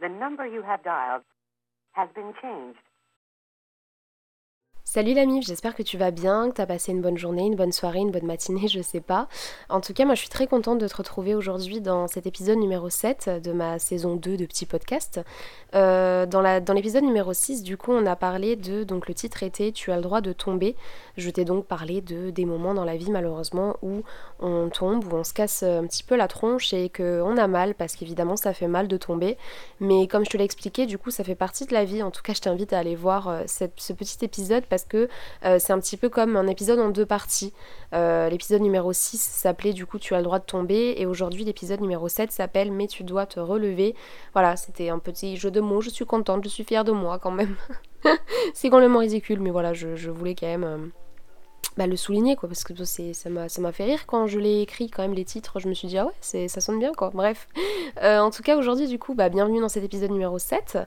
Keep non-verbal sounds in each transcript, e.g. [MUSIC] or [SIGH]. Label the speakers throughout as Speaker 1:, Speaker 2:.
Speaker 1: The number you have dialed has been changed.
Speaker 2: Salut l'ami, j'espère que tu vas bien, que tu as passé une bonne journée, une bonne soirée, une bonne matinée, [LAUGHS] je sais pas. En tout cas, moi je suis très contente de te retrouver aujourd'hui dans cet épisode numéro 7 de ma saison 2 de Petit Podcast. Euh, dans l'épisode numéro 6, du coup, on a parlé de, donc le titre était Tu as le droit de tomber. Je t'ai donc parlé de des moments dans la vie malheureusement où on tombe, où on se casse un petit peu la tronche et qu'on a mal, parce qu'évidemment ça fait mal de tomber. Mais comme je te l'ai expliqué, du coup ça fait partie de la vie. En tout cas, je t'invite à aller voir euh, ce petit épisode parce que euh, c'est un petit peu comme un épisode en deux parties. Euh, l'épisode numéro 6 s'appelait du coup Tu as le droit de tomber et aujourd'hui l'épisode numéro 7 s'appelle Mais tu dois te relever. Voilà, c'était un petit jeu de mots, je suis contente, je suis fière de moi quand même. [LAUGHS] c'est complètement ridicule, mais voilà, je, voulais quand même... Bah, le souligner quoi parce que ça m'a fait rire. Quand je l'ai écrit quand même les titres je me suis dit ah ouais c'est ça sonne bien quoi. Bref. [LAUGHS] Euh, en tout cas aujourd'hui du coup bah bienvenue dans cet épisode numéro 7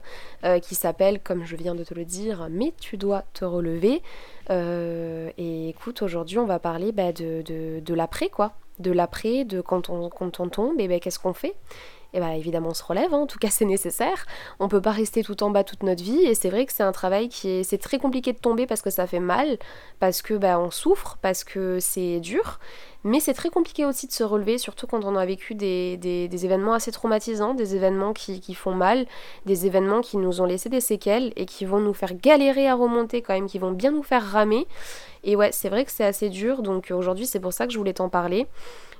Speaker 2: euh, qui s'appelle comme je viens de te le dire mais tu dois te relever euh, et écoute aujourd'hui on va parler bah, de, de, l'après quoi. De l'après de quand on, quand on tombe et ben qu'est-ce qu'on fait? Eh bien évidemment on se relève, hein. en tout cas c'est nécessaire. On peut pas rester tout en bas toute notre vie et c'est vrai que c'est un travail qui est c'est très compliqué de tomber parce que ça fait mal, parce que bah, on souffre, parce que c'est dur. Mais c'est très compliqué aussi de se relever, surtout quand on a vécu des, des, événements assez traumatisants, des événements qui, qui, font mal, des événements qui nous ont laissé des séquelles et qui vont nous faire galérer à remonter quand même, qui vont bien nous faire ramer. Et ouais, c'est vrai que c'est assez dur, donc aujourd'hui c'est pour ça que je voulais t'en parler.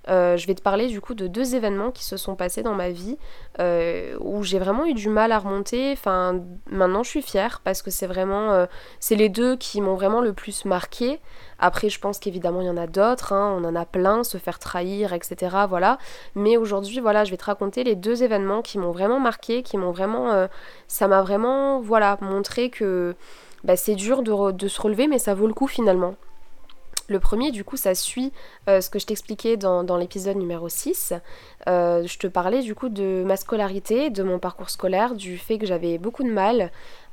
Speaker 2: Euh, je vais te parler du coup de deux événements qui se sont passés dans ma vie euh, où j'ai vraiment eu du mal à remonter. Enfin, maintenant je suis fière parce que c'est vraiment, euh, c'est les deux qui m'ont vraiment le plus marqué. Après, je pense qu'évidemment il y en a d'autres, hein. on en a plein, se faire trahir, etc. Voilà. Mais aujourd'hui, voilà, je vais te raconter les deux événements qui m'ont vraiment marqué, qui m'ont vraiment, ça m'a vraiment, voilà, montré que bah, c'est dur de, de se relever, mais ça vaut le coup finalement. Le premier, du coup, ça suit euh, ce que je t'expliquais dans, l'épisode numéro 6. Euh, je te parlais du coup de ma scolarité, de mon parcours scolaire, du fait que j'avais beaucoup de mal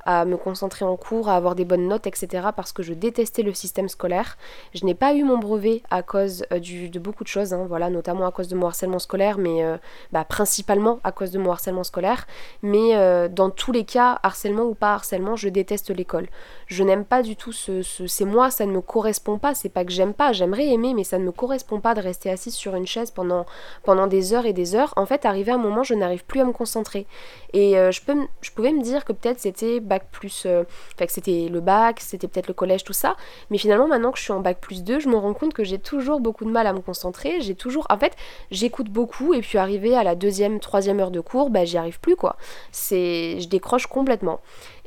Speaker 2: à me concentrer en cours, à avoir des bonnes notes, etc. parce que je détestais le système scolaire. Je n'ai pas eu mon brevet à cause euh, de beaucoup de choses, hein, voilà, notamment à cause de mon harcèlement scolaire, mais euh, bah, principalement à cause de mon harcèlement scolaire. Mais euh, dans tous les cas, harcèlement ou pas harcèlement, je déteste l'école. Je n'aime pas du tout ce, c'est moi, ça ne me correspond pas. C'est pas que j'aime pas, j'aimerais aimer, mais ça ne me correspond pas de rester assise sur une chaise pendant, pendant des heures et des heures. En fait, arrivé à un moment, je n'arrive plus à me concentrer. Et je, peux, je pouvais me dire que peut-être c'était plus. Euh, que c'était le bac, c'était peut-être le collège, tout ça. Mais finalement, maintenant que je suis en bac plus 2, je me rends compte que j'ai toujours beaucoup de mal à me concentrer. J'ai toujours. En fait, j'écoute beaucoup et puis arrivé à la deuxième, troisième heure de cours, bah, j'y arrive plus quoi. C'est. Je décroche complètement.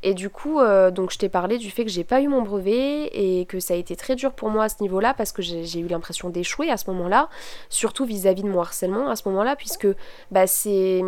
Speaker 2: Et du coup, euh, donc je t'ai parlé du fait que j'ai pas eu mon brevet et que ça a été très dur pour moi à ce niveau-là parce que j'ai eu l'impression d'échouer à ce moment-là, surtout vis-à-vis de mon harcèlement à ce moment-là, puisque bah, c'est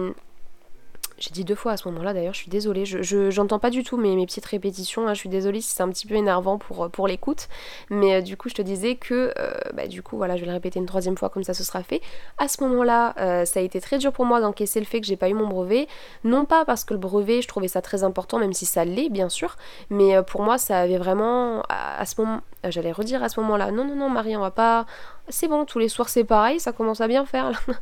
Speaker 2: j'ai dit deux fois à ce moment-là d'ailleurs, je suis désolée. Je, j'entends pas du tout mes, mes petites répétitions. Hein. Je suis désolée si c'est un petit peu énervant pour, pour l'écoute. Mais euh, du coup, je te disais que, euh, bah, du coup, voilà, je vais le répéter une troisième fois comme ça ce sera fait. À ce moment-là, euh, ça a été très dur pour moi d'encaisser le fait que j'ai pas eu mon brevet. Non pas parce que le brevet, je trouvais ça très important, même si ça l'est, bien sûr. Mais pour moi, ça avait vraiment, à, ce moment, j'allais redire à ce moment-là, non, non, non, Marie, on va pas, c'est bon, tous les soirs c'est pareil, ça commence à bien faire. [LAUGHS]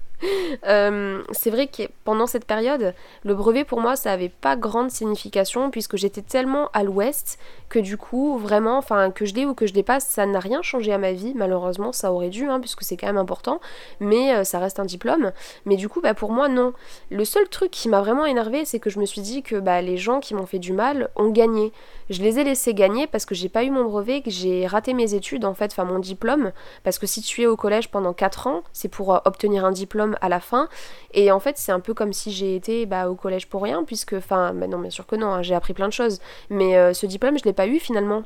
Speaker 2: Euh, c'est vrai que pendant cette période, le brevet pour moi ça avait pas grande signification puisque j'étais tellement à l'ouest que du coup, vraiment, enfin que je l'ai ou que je pas, ça n'a rien changé à ma vie. Malheureusement, ça aurait dû, hein, puisque c'est quand même important, mais euh, ça reste un diplôme. Mais du coup, bah, pour moi, non. Le seul truc qui m'a vraiment énervé, c'est que je me suis dit que bah, les gens qui m'ont fait du mal ont gagné. Je les ai laissés gagner parce que j'ai pas eu mon brevet, que j'ai raté mes études en fait, enfin mon diplôme, parce que si tu au collège pendant 4 ans, c'est pour euh, obtenir un diplôme à la fin. Et en fait, c'est un peu comme si j'ai été bah, au collège pour rien, puisque, enfin, bah non, bien sûr que non, hein, j'ai appris plein de choses. Mais euh, ce diplôme, je l'ai pas eu finalement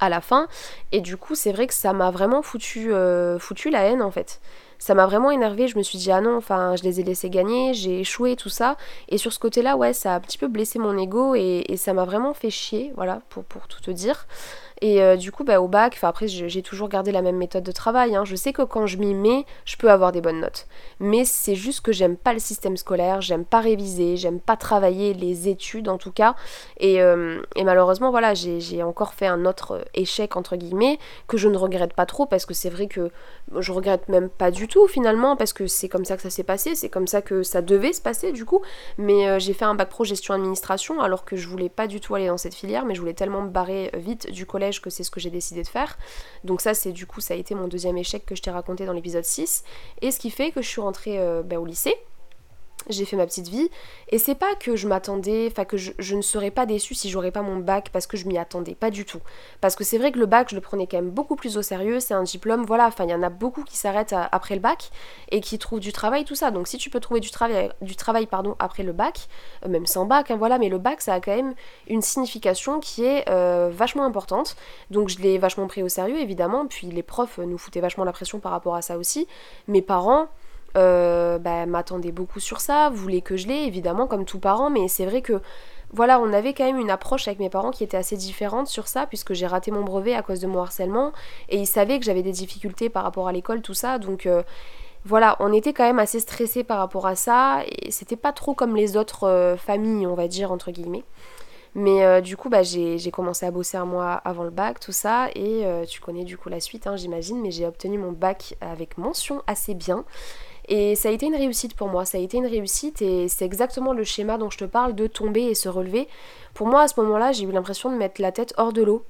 Speaker 2: à la fin. Et du coup, c'est vrai que ça m'a vraiment foutu, euh, foutu la haine en fait ça m'a vraiment énervé. Je me suis dit, ah non, enfin, je les ai laissés gagner, j'ai échoué, tout ça. Et sur ce côté-là, ouais, ça a un petit peu blessé mon ego et, ça m'a vraiment fait chier, voilà, pour, pour tout te dire. Et euh, du coup, bah, au bac, après, j'ai toujours gardé la même méthode de travail. Hein. Je sais que quand je m'y mets, je peux avoir des bonnes notes. Mais c'est juste que j'aime pas le système scolaire, j'aime pas réviser, j'aime pas travailler les études en tout cas. Et, euh, malheureusement, voilà, j'ai encore fait un autre échec, entre guillemets, que je ne regrette pas trop parce que c'est vrai que je regrette même pas du tout finalement parce que c'est comme ça que ça s'est passé, c'est comme ça que ça devait se passer du coup. Mais euh, j'ai fait un bac pro gestion administration alors que je voulais pas du tout aller dans cette filière, mais je voulais tellement me barrer vite du collège que c'est ce que j'ai décidé de faire. Donc ça c'est du coup ça a été mon deuxième échec que je t'ai raconté dans l'épisode 6. Et ce qui fait que je suis rentrée euh, bah, au lycée j'ai fait ma petite vie. Et c'est pas que je m'attendais, enfin que je, ne serais pas déçue si j'aurais pas mon bac parce que je m'y attendais, pas du tout. Parce que c'est vrai que le bac, je le prenais quand même beaucoup plus au sérieux, c'est un diplôme, voilà, enfin il y en a beaucoup qui s'arrêtent après le bac et qui trouvent du travail, tout ça. Donc si tu peux trouver du travail, du travail pardon, après le bac, euh, même sans bac, hein, voilà, mais le bac ça a quand même une signification qui est euh, vachement importante. Donc je l'ai vachement pris au sérieux évidemment, puis les profs nous foutaient vachement la pression par rapport à ça aussi. Mes parents, euh, bah, m'attendait beaucoup sur ça, voulait que je l'ai, évidemment, comme tout parent, mais c'est vrai que voilà, on avait quand même une approche avec mes parents qui était assez différente sur ça, puisque j'ai raté mon brevet à cause de mon harcèlement, et ils savaient que j'avais des difficultés par rapport à l'école, tout ça, donc euh, voilà, on était quand même assez stressés par rapport à ça, et c'était pas trop comme les autres euh, familles, on va dire, entre guillemets. Mais du coup, bah, j'ai commencé à bosser un mois avant le bac, tout ça, et tu connais du coup la suite, hein, j'imagine, mais j'ai obtenu mon bac avec mention assez bien. Et ça a été une réussite pour moi, ça a été une réussite et c'est exactement le schéma dont je te parle de tomber et se relever. Pour moi, à ce moment-là, j'ai eu l'impression de mettre la tête hors de l'eau.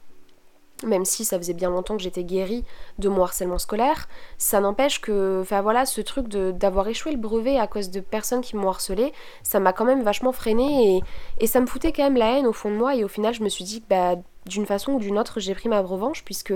Speaker 2: Même si ça faisait bien longtemps que j'étais guérie de mon harcèlement scolaire, ça n'empêche que, enfin voilà, ce truc d'avoir échoué le brevet à cause de personnes qui m'ont harcelé, ça m'a quand même vachement freiné et, et, ça me foutait quand même la haine au fond de moi. Et au final, je me suis dit bah, d'une façon ou d'une autre, j'ai pris ma revanche puisque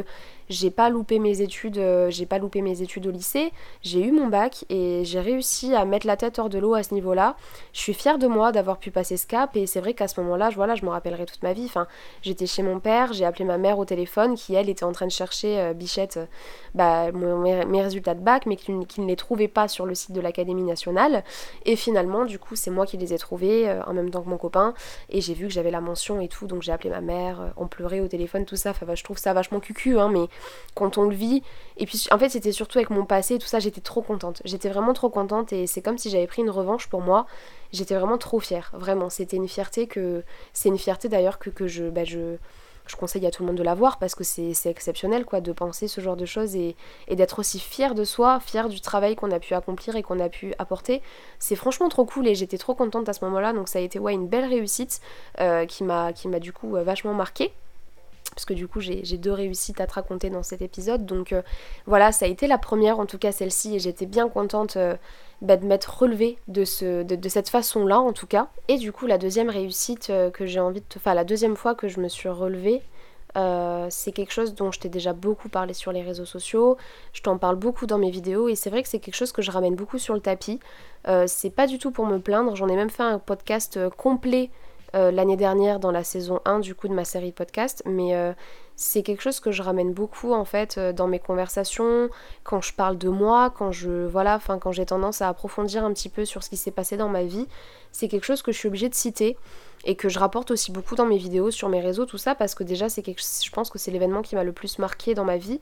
Speaker 2: j'ai pas loupé mes études, euh, j'ai pas loupé mes études au lycée, j'ai eu mon bac et j'ai réussi à mettre la tête hors de l'eau à ce niveau-là. Je suis fière de moi d'avoir pu passer ce cap et c'est vrai qu'à ce moment-là, je, voilà, je me rappellerai toute ma vie. Enfin, j'étais chez mon père, j'ai appelé ma mère au téléphone qui elle était en train de chercher euh, Bichette euh, bah, mes, résultats de bac mais qui, ne les trouvait pas sur le site de l'Académie nationale et finalement du coup c'est moi qui les ai trouvés en même temps que mon copain et j'ai vu que j'avais la mention et tout donc j'ai appelé ma mère, on au téléphone tout ça. Enfin, je trouve ça vachement cucu hein, mais quand on le vit. Et puis en fait c'était surtout avec mon passé, tout ça, j'étais trop contente. J'étais vraiment trop contente et c'est comme si j'avais pris une revanche pour moi. J'étais vraiment trop fière, vraiment. C'était une fierté que... C'est une fierté d'ailleurs que, que je, bah, je, je conseille à tout le monde de l'avoir parce que c'est exceptionnel quoi de penser ce genre de choses et, d'être aussi fier de soi, fier du travail qu'on a pu accomplir et qu'on a pu apporter. C'est franchement trop cool et j'étais trop contente à ce moment-là donc ça a été ouais, une belle réussite euh, qui m'a du coup euh, vachement marqué parce que du coup j'ai deux réussites à te raconter dans cet épisode. Donc euh, voilà, ça a été la première, en tout cas celle-ci, et j'étais bien contente euh, bah, de m'être relevée de, ce, de, cette façon-là, en tout cas. Et du coup, la deuxième réussite euh, que j'ai envie de te... Enfin, la deuxième fois que je me suis relevée, c'est quelque chose dont je t'ai déjà beaucoup parlé sur les réseaux sociaux, je t'en parle beaucoup dans mes vidéos, et c'est vrai que c'est quelque chose que je ramène beaucoup sur le tapis. c'est pas du tout pour me plaindre, j'en ai même fait un podcast complet euh, l'année dernière dans la saison 1 du coup de ma série podcast, mais euh, c'est quelque chose que je ramène beaucoup en fait euh, dans mes conversations, quand je parle de moi, quand je voilà, enfin quand j'ai tendance à approfondir un petit peu sur ce qui s'est passé dans ma vie, c'est quelque chose que je suis obligée de citer et que je rapporte aussi beaucoup dans mes vidéos, sur mes réseaux, tout ça, parce que déjà c'est quelque je pense que c'est l'événement qui m'a le plus marqué dans ma vie.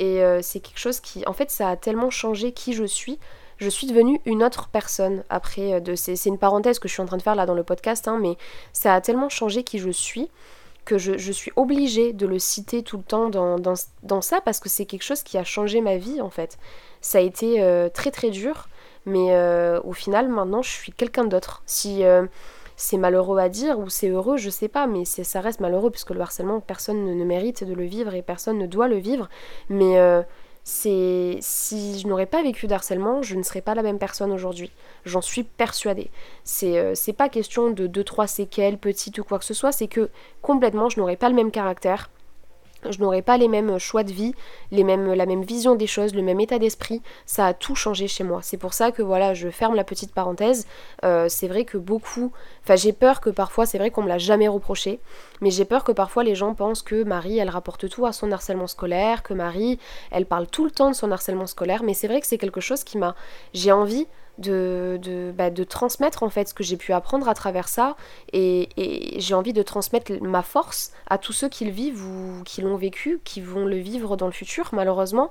Speaker 2: Et c'est quelque chose qui en fait ça a tellement changé qui je suis je suis devenue une autre personne après euh, de c'est une parenthèse que je suis en train de faire là dans le podcast hein, mais ça a tellement changé qui je suis que je, suis obligée de le citer tout le temps dans, dans, ça parce que c'est quelque chose qui a changé ma vie en fait. Ça a été euh, très très dur, mais euh, au final maintenant je suis quelqu'un d'autre. Si c'est malheureux à dire ou c'est heureux, je sais pas, mais ça reste malheureux puisque le harcèlement personne ne, ne, mérite de le vivre et personne ne doit le vivre. Mais c'est si je n'aurais pas vécu d'harcèlement, je ne serais pas la même personne aujourd'hui. J'en suis persuadée. C'est euh, pas question de 2-3 séquelles, petites ou quoi que ce soit, c'est que complètement je n'aurais pas le même caractère, je n'aurais pas les mêmes choix de vie, les mêmes, la même vision des choses, le même état d'esprit. Ça a tout changé chez moi. C'est pour ça que voilà, je ferme la petite parenthèse. Euh, c'est vrai que beaucoup, enfin j'ai peur que parfois, c'est vrai qu'on me l'a jamais reproché, mais j'ai peur que parfois les gens pensent que Marie, elle rapporte tout à son harcèlement scolaire, que Marie, elle parle tout le temps de son harcèlement scolaire. Mais c'est vrai que c'est quelque chose qui m'a, j'ai envie de, de, bah, de, transmettre en fait ce que j'ai pu apprendre à travers ça. Et, et j'ai envie de transmettre ma force à tous ceux qui le vivent ou qui l'ont vécu, qui vont le vivre dans le futur malheureusement.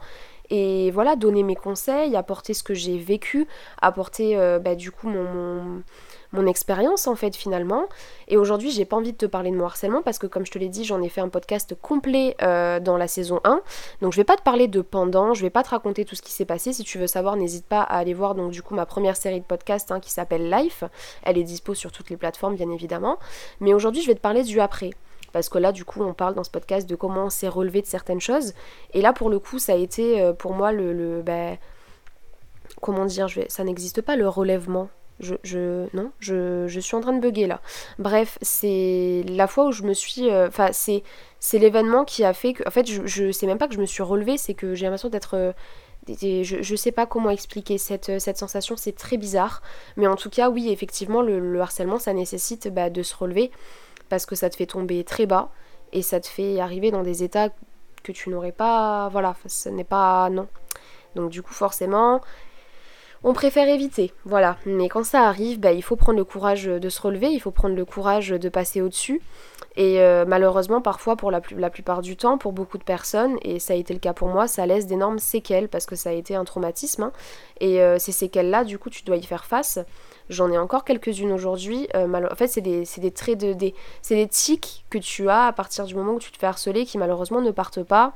Speaker 2: Et voilà donner mes conseils, apporter ce que j'ai vécu, apporter euh, bah, du coup mon mon expérience en fait finalement. Et aujourd'hui j'ai pas envie de te parler de mon harcèlement parce que comme je te l'ai dit j'en ai fait un podcast complet euh, dans la saison 1. Donc je vais pas te parler de pendant, je vais pas te raconter tout ce qui s'est passé. Si tu veux savoir n'hésite pas à aller voir donc du coup ma première série de podcasts hein, qui s'appelle Life. Elle est dispo sur toutes les plateformes bien évidemment. Mais aujourd'hui je vais te parler du après parce que là du coup on parle dans ce podcast de comment on s'est relevé de certaines choses et là pour le coup ça a été euh, pour moi le, le bah, comment dire je vais, ça n'existe pas le relèvement je, je non, je, je, suis en train de bugger là. Bref, c'est la fois où je me suis. Euh, enfin, c'est, c'est l'événement qui a fait que. En fait, je, je sais même pas que je me suis relevée, c'est que j'ai l'impression d'être. Euh, je, je sais pas comment expliquer cette, euh, cette sensation, c'est très bizarre. Mais en tout cas, oui, effectivement, le, harcèlement, ça nécessite bah, de se relever parce que ça te fait tomber très bas et ça te fait arriver dans des états que tu n'aurais pas. Voilà, ce n'est pas. Non. Donc, du coup, forcément, on préfère éviter, voilà. Mais quand ça arrive, bah, il faut prendre le courage de se relever, il faut prendre le courage de passer au-dessus. Et euh, malheureusement, parfois, pour la, plupart du temps, pour beaucoup de personnes, et ça a été le cas pour moi, ça laisse d'énormes séquelles parce que ça a été un traumatisme. Hein. Et euh, ces séquelles-là, du coup, tu dois y faire face. J'en ai encore quelques-unes aujourd'hui. Euh, en fait, c'est des, des, traits de. Des, c'est des tics que tu as à partir du moment où tu te fais harceler qui malheureusement ne partent pas.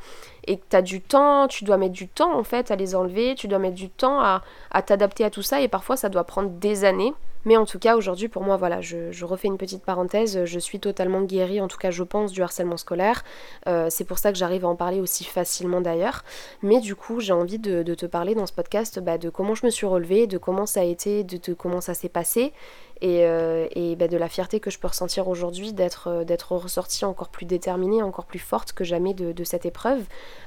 Speaker 2: Et que tu as du temps, tu dois mettre du temps en fait à les enlever, tu dois mettre du temps à, à t'adapter à tout ça et parfois ça doit prendre des années. Mais en tout cas, aujourd'hui, pour moi, voilà, je, refais une petite parenthèse. Je suis totalement guérie, en tout cas, je pense, du harcèlement scolaire. Euh, c'est pour ça que j'arrive à en parler aussi facilement d'ailleurs. Mais du coup, j'ai envie de, te parler dans ce podcast bah, de comment je me suis relevée, de comment ça a été, de comment ça s'est passé et, euh, bah, de la fierté que je peux ressentir aujourd'hui d'être euh, d'être ressortie encore plus déterminée, encore plus forte que jamais de, cette épreuve.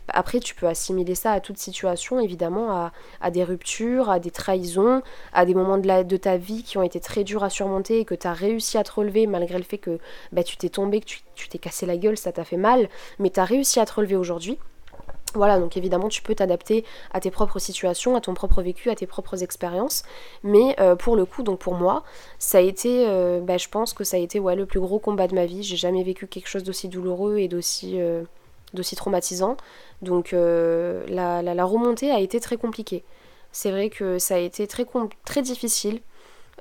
Speaker 2: Après, tu peux assimiler ça à toute situation, évidemment, à, des ruptures, à des trahisons, à des moments de, ta vie qui ont été très durs à surmonter et que tu as réussi à te relever malgré le fait que bah, tu t'es tombé, que tu t'es cassé la gueule, ça t'a fait mal, mais tu as réussi à te relever aujourd'hui. Voilà, donc évidemment, tu peux t'adapter à tes propres situations, à ton propre vécu, à tes propres expériences. Mais euh, pour le coup, donc pour moi, ça a été, euh, bah, je pense que ça a été ouais, le plus gros combat de ma vie. J'ai jamais vécu quelque chose d'aussi douloureux et d'aussi euh, traumatisant. Donc la, la, remontée a été très compliquée. C'est vrai que ça a été très, très difficile,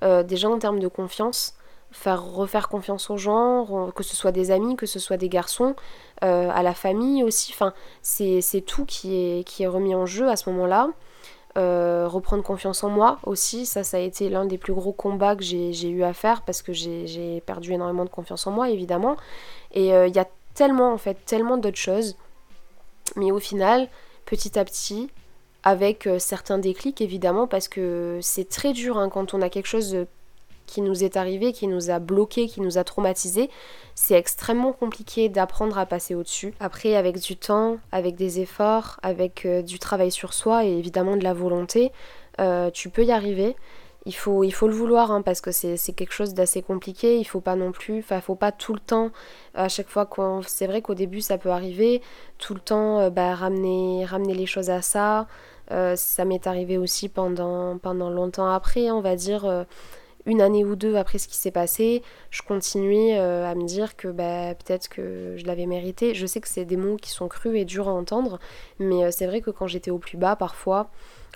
Speaker 2: déjà en termes de confiance faire refaire confiance aux gens, que ce soit des amis, que ce soit des garçons, euh, à la famille aussi. Enfin, c'est tout qui est, qui est remis en jeu à ce moment-là. Euh, reprendre confiance en moi aussi, ça, ça a été l'un des plus gros combats que j'ai eu à faire parce que j'ai perdu énormément de confiance en moi, évidemment. Et euh, il y a tellement, en fait, tellement d'autres choses. Mais au final, petit à petit, avec certains déclics, évidemment, parce que c'est très dur hein, quand on a quelque chose qui nous est arrivé, qui nous a bloqué, qui nous a traumatisé, c'est extrêmement compliqué d'apprendre à passer au-dessus. Après, avec du temps, avec des efforts, avec euh, du travail sur soi et évidemment de la volonté, euh, tu peux y arriver. Il faut, il faut le vouloir hein, parce que c'est quelque chose d'assez compliqué. Il faut pas non plus, enfin, faut pas tout le temps, à chaque fois qu'on. C'est vrai qu'au début ça peut arriver, tout le temps euh, bah, ramener, ramener les choses à ça. ça m'est arrivé aussi pendant, pendant longtemps après, on va dire une année ou deux après ce qui s'est passé, je continuais euh, à me dire que bah, peut-être que je l'avais mérité. Je sais que c'est des mots qui sont crus et durs à entendre, mais euh, c'est vrai que quand j'étais au plus bas, parfois,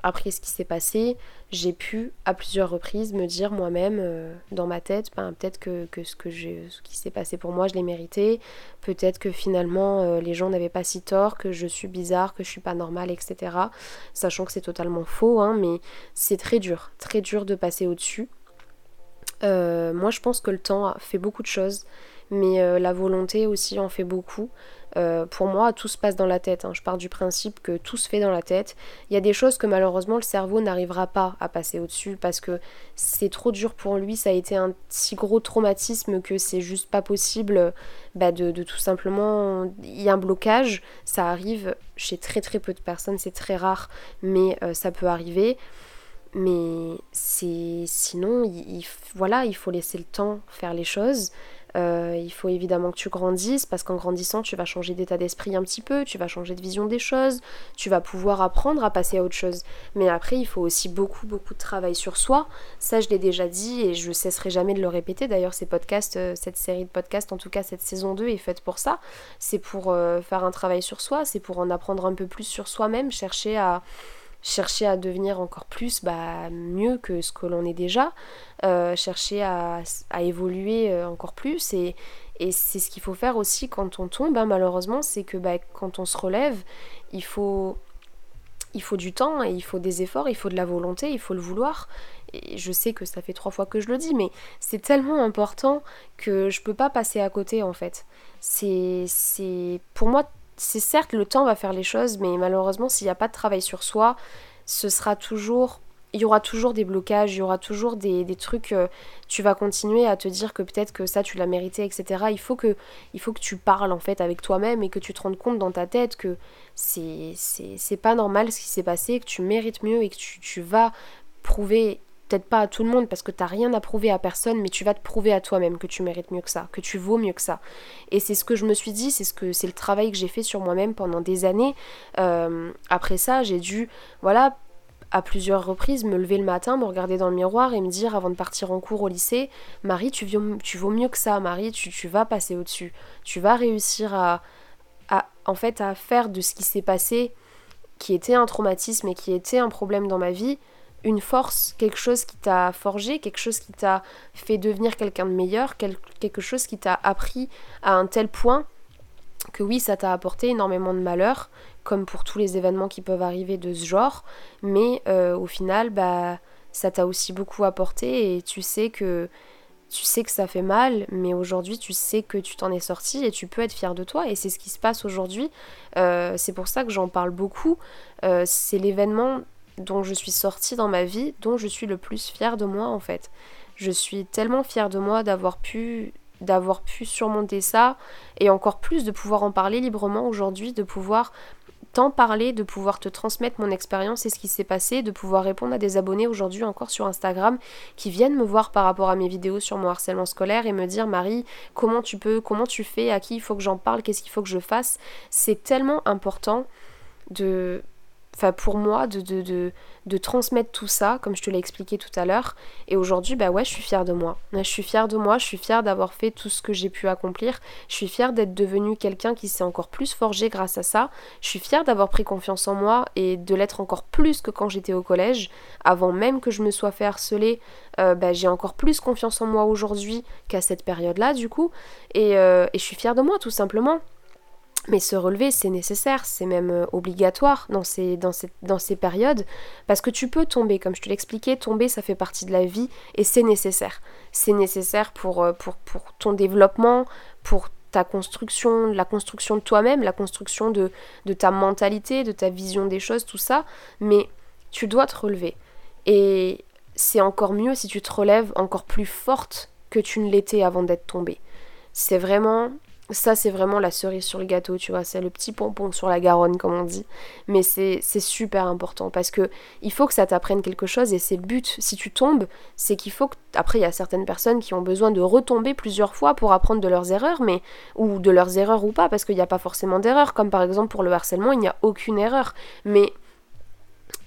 Speaker 2: après ce qui s'est passé, j'ai pu à plusieurs reprises me dire moi-même euh, dans ma tête, ben, peut-être que, ce, que ce qui s'est passé pour moi, je l'ai mérité, peut-être que finalement les gens n'avaient pas si tort, que je suis bizarre, que je suis pas normale, etc. Sachant que c'est totalement faux, hein, mais c'est très dur, très dur de passer au-dessus. Euh, moi, je pense que le temps fait beaucoup de choses, mais euh, la volonté aussi en fait beaucoup. Euh, pour moi, tout se passe dans la tête. Hein. Je pars du principe que tout se fait dans la tête. Il y a des choses que malheureusement le cerveau n'arrivera pas à passer au-dessus parce que c'est trop dur pour lui. Ça a été un si gros traumatisme que c'est juste pas possible bah, de, de, tout simplement. Il y a un blocage. Ça arrive chez très très peu de personnes. C'est très rare, mais ça peut arriver. Mais c'est sinon, il, voilà, il faut laisser le temps faire les choses. Euh, il faut évidemment que tu grandisses parce qu'en grandissant, tu vas changer d'état d'esprit un petit peu, tu vas changer de vision des choses, tu vas pouvoir apprendre à passer à autre chose. Mais après, il faut aussi beaucoup, beaucoup de travail sur soi. Ça, je l'ai déjà dit et je cesserai jamais de le répéter. D'ailleurs, ces podcasts, euh, cette série de podcasts, en tout cas cette saison 2 est faite pour ça. C'est pour euh, faire un travail sur soi, c'est pour en apprendre un peu plus sur soi-même, chercher à chercher à devenir encore plus bah, mieux que ce que l'on est déjà, euh, chercher à, évoluer euh, encore plus. Et, c'est ce qu'il faut faire aussi quand on tombe, hein, malheureusement, c'est que bah, quand on se relève, il faut, il faut du temps, et il faut des efforts, il faut de la volonté, il faut le vouloir. Et je sais que ça fait trois fois que je le dis, mais c'est tellement important que je peux pas passer à côté en fait. C'est pour moi c'est certes le temps va faire les choses, mais malheureusement s'il n'y a pas de travail sur soi, ce sera toujours il y aura toujours des blocages, il y aura toujours des, trucs, euh, tu vas continuer à te dire que peut-être que ça tu l'as mérité, etc. Il faut, que, il faut que tu parles en fait avec toi-même et que tu te rendes compte dans ta tête que c'est pas normal ce qui s'est passé, que tu mérites mieux et que tu, tu vas prouver peut-être pas à tout le monde parce que t'as rien à prouver à personne, mais tu vas te prouver à toi-même que tu mérites mieux que ça, que tu vaux mieux que ça. Et c'est ce que je me suis dit, c'est ce que c'est le travail que j'ai fait sur moi-même pendant des années. Euh, après ça, j'ai dû, voilà, à plusieurs reprises me lever le matin, me regarder dans le miroir et me dire avant de partir en cours au lycée, Marie, tu, tu vaux mieux que ça, Marie, tu, tu vas passer au-dessus, tu vas réussir à, à, en fait, à faire de ce qui s'est passé, qui était un traumatisme et qui était un problème dans ma vie, une force, quelque chose qui t'a forgé, quelque chose qui t'a fait devenir quelqu'un de meilleur, quelque chose qui t'a appris à un tel point que oui, ça t'a apporté énormément de malheur, comme pour tous les événements qui peuvent arriver de ce genre, mais euh, au final, bah, ça t'a aussi beaucoup apporté et tu sais que tu sais que ça fait mal, mais aujourd'hui tu sais que tu t'en es sorti et tu peux être fier de toi et c'est ce qui se passe aujourd'hui. Euh, c'est pour ça que j'en parle beaucoup. Euh, c'est l'événement dont je suis sortie dans ma vie, dont je suis le plus fière de moi en fait. Je suis tellement fière de moi d'avoir pu d'avoir pu surmonter ça et encore plus de pouvoir en parler librement aujourd'hui, de pouvoir t'en parler, de pouvoir te transmettre mon expérience et ce qui s'est passé, de pouvoir répondre à des abonnés aujourd'hui encore sur Instagram qui viennent me voir par rapport à mes vidéos sur mon harcèlement scolaire et me dire Marie, comment tu peux, comment tu fais, à qui il faut que j'en parle, qu'est-ce qu'il faut que je fasse. C'est tellement important de enfin pour moi de, de, de, transmettre tout ça comme je te l'ai expliqué tout à l'heure. Et aujourd'hui bah ouais je suis fière de moi. Je suis fière de moi je suis fière d'avoir fait tout ce que j'ai pu accomplir. Je suis fière d'être devenue quelqu'un qui s'est encore plus forgé grâce à ça. Je suis fière d'avoir pris confiance en moi et de l'être encore plus que quand j'étais au collège. Avant même que je me sois fait harceler euh, bah, j'ai encore plus confiance en moi aujourd'hui qu'à cette période là du coup. Et, euh, et je suis fière de moi tout simplement mais se relever, c'est nécessaire, c'est même euh, obligatoire dans ces, dans, dans ces périodes, parce que tu peux tomber, comme je te l'expliquais, tomber, ça fait partie de la vie, et c'est nécessaire. C'est nécessaire pour, euh, pour, pour, ton développement, pour ta construction, la construction de toi-même, la construction de, de ta mentalité, de ta vision des choses, tout ça, mais tu dois te relever. Et c'est encore mieux si tu te relèves encore plus forte que tu ne l'étais avant d'être tombée. C'est vraiment ça, c'est vraiment la cerise sur le gâteau, tu vois, c'est le petit pompon sur la Garonne, comme on dit. Mais c'est super important parce que il faut que ça t'apprenne quelque chose et c'est le but. Si tu tombes, c'est qu'il faut que. Après, il y a certaines personnes qui ont besoin de retomber plusieurs fois pour apprendre de leurs erreurs, mais. ou de leurs erreurs ou pas, parce qu'il n'y a pas forcément d'erreur. Comme par exemple pour le harcèlement, il n'y a aucune erreur. Mais.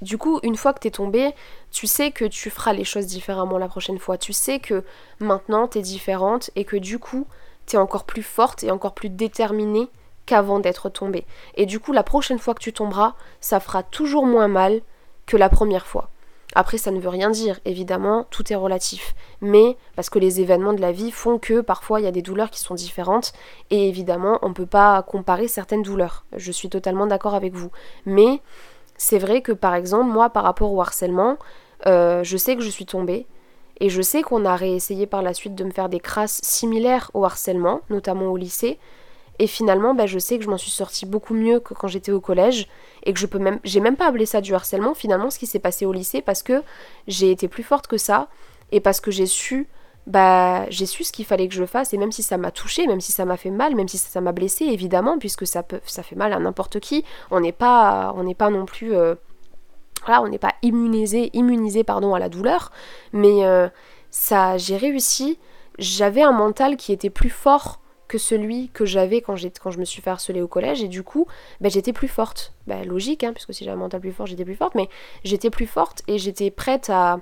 Speaker 2: Du coup, une fois que t'es tombé, tu sais que tu feras les choses différemment la prochaine fois. Tu sais que maintenant t'es différente et que du coup, encore plus forte et encore plus déterminée qu'avant d'être tombée. Et du coup, la prochaine fois que tu tomberas, ça fera toujours moins mal que la première fois. Après, ça ne veut rien dire, évidemment, tout est relatif. Mais parce que les événements de la vie font que parfois il y a des douleurs qui sont différentes, et évidemment, on ne peut pas comparer certaines douleurs. Je suis totalement d'accord avec vous. Mais c'est vrai que par exemple, moi, par rapport au harcèlement, euh, je sais que je suis tombée, et je sais qu'on a réessayé par la suite de me faire des crasses similaires au harcèlement, notamment au lycée. Et finalement, bah, je sais que je m'en suis sortie beaucoup mieux que quand j'étais au collège. Et que je peux même. J'ai même pas appelé ça du harcèlement, finalement, ce qui s'est passé au lycée, parce que j'ai été plus forte que ça. Et parce que j'ai su. Bah, j'ai su ce qu'il fallait que je fasse. Et même si ça m'a touché, même si ça m'a fait mal, même si ça m'a blessé, évidemment, puisque ça, peut, ça fait mal à n'importe qui, on n'est pas, on n'est pas non plus. Euh, voilà, on n'est pas immunisé, immunisé pardon, à la douleur, mais euh, ça, j'ai réussi. j'avais un mental qui était plus fort que celui que j'avais quand, quand je me suis fait harceler au collège et du coup bah, j'étais plus forte. Bah, logique, hein, puisque si j'avais un mental plus fort j'étais plus forte, mais j'étais plus forte et j'étais prête à,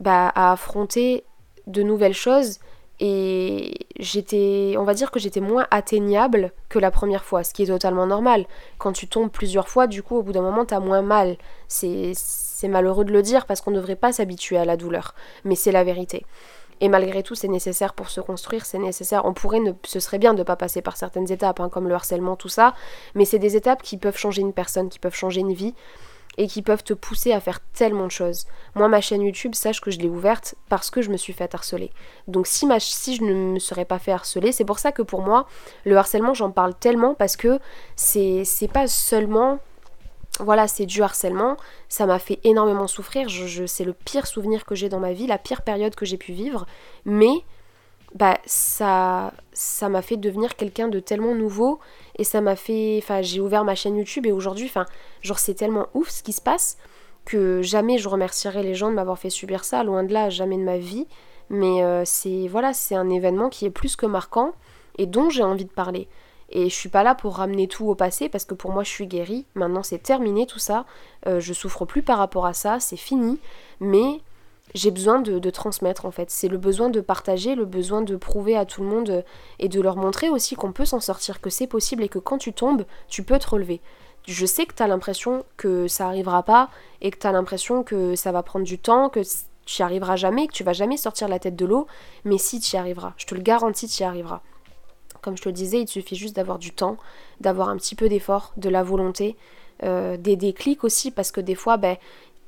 Speaker 2: bah, à affronter de nouvelles choses et j'étais, on va dire que j'étais moins atteignable que la première fois, ce qui est totalement normal. Quand tu tombes plusieurs fois, du coup, au bout d'un moment, t'as moins mal. C'est, c'est malheureux de le dire parce qu'on ne devrait pas s'habituer à la douleur, mais c'est la vérité. Et malgré tout, c'est nécessaire pour se construire, c'est nécessaire. On pourrait, ne, ce serait bien de ne pas passer par certaines étapes, hein, comme le harcèlement, tout ça, mais c'est des étapes qui peuvent changer une personne, qui peuvent changer une vie et qui peuvent te pousser à faire tellement de choses. Moi, ma chaîne YouTube, sache que je l'ai ouverte parce que je me suis fait harceler. Donc si, je ne me serais pas fait harceler, c'est pour ça que pour moi, le harcèlement, j'en parle tellement parce que c'est pas seulement voilà, c'est du harcèlement, ça m'a fait énormément souffrir, je, c'est le pire souvenir que j'ai dans ma vie, la pire période que j'ai pu vivre, mais bah ça ça m'a fait devenir quelqu'un de tellement nouveau et ça m'a fait enfin j'ai ouvert ma chaîne YouTube et aujourd'hui enfin genre c'est tellement ouf ce qui se passe que jamais je remercierai les gens de m'avoir fait subir ça loin de là jamais de ma vie mais euh, c'est voilà c'est un événement qui est plus que marquant et dont j'ai envie de parler et je suis pas là pour ramener tout au passé parce que pour moi je suis guérie. Maintenant c'est terminé tout ça. Euh, je souffre plus par rapport à ça, c'est fini. Mais j'ai besoin de, transmettre en fait. C'est le besoin de partager, le besoin de prouver à tout le monde euh, et de leur montrer aussi qu'on peut s'en sortir, que c'est possible et que quand tu tombes, tu peux te relever. Je sais que tu as l'impression que ça arrivera pas et que tu as l'impression que ça va prendre du temps, que tu n'y arriveras jamais, que tu vas jamais sortir la tête de l'eau, mais si tu y arriveras, je te le garantis, tu y arriveras. Comme je te le disais, il suffit juste d'avoir du temps, d'avoir un petit peu d'effort, de la volonté, euh, des déclics aussi, parce que des fois, ben,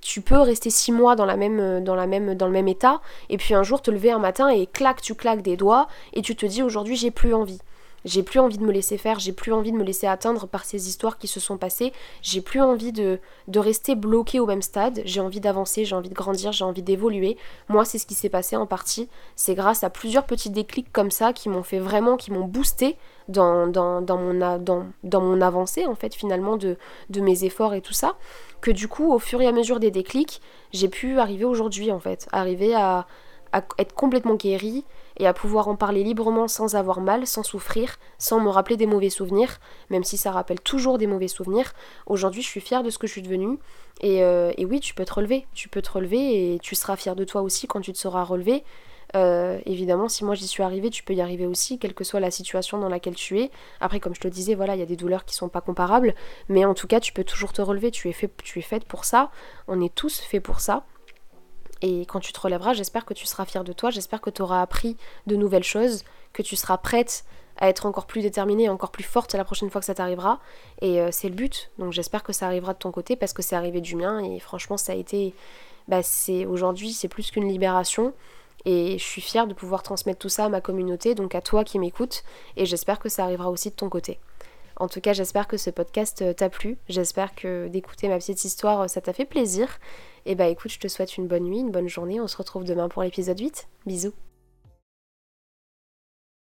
Speaker 2: tu peux rester six mois dans, la même, dans, la même, dans le même état, et puis un jour te lever un matin et clac, tu claques des doigts, et tu te dis aujourd'hui j'ai plus envie. J'ai plus envie de me laisser faire, j'ai plus envie de me laisser atteindre par ces histoires qui se sont passées, j'ai plus envie de, de rester bloqué au même stade, j'ai envie d'avancer, j'ai envie de grandir, j'ai envie d'évoluer. Moi, c'est ce qui s'est passé en partie. C'est grâce à plusieurs petits déclics comme ça qui m'ont fait vraiment, qui m'ont boosté dans, dans, dans, mon, dans, dans mon avancée, en fait, finalement, de, de mes efforts et tout ça, que du coup, au fur et à mesure des déclics, j'ai pu arriver aujourd'hui, en fait, arriver à, être complètement guérie et à pouvoir en parler librement sans avoir mal, sans souffrir, sans me rappeler des mauvais souvenirs, même si ça rappelle toujours des mauvais souvenirs. Aujourd'hui, je suis fière de ce que je suis devenue. Et, euh, et, oui, tu peux te relever, tu peux te relever et tu seras fière de toi aussi quand tu te seras relevé. Euh, évidemment, si moi j'y suis arrivée, tu peux y arriver aussi, quelle que soit la situation dans laquelle tu es. Après, comme je te disais, voilà, il y a des douleurs qui sont pas comparables, mais en tout cas, tu peux toujours te relever. Tu es fait, tu es faite pour ça. On est tous faits pour ça. Et quand tu te relèveras, j'espère que tu seras fière de toi, j'espère que tu auras appris de nouvelles choses, que tu seras prête à être encore plus déterminée, encore plus forte la prochaine fois que ça t'arrivera. Et euh, c'est le but. Donc j'espère que ça arrivera de ton côté parce que c'est arrivé du mien. Et franchement, ça a été. Bah, c'est aujourd'hui, c'est plus qu'une libération. Et je suis fière de pouvoir transmettre tout ça à ma communauté, donc à toi qui m'écoutes. Et j'espère que ça arrivera aussi de ton côté. En tout cas, j'espère que ce podcast euh, t'a plu. J'espère que d'écouter ma petite histoire, euh, ça t'a fait plaisir. Et bah écoute, je te souhaite une bonne nuit, une bonne journée. On se retrouve demain pour l'épisode 8. Bisous.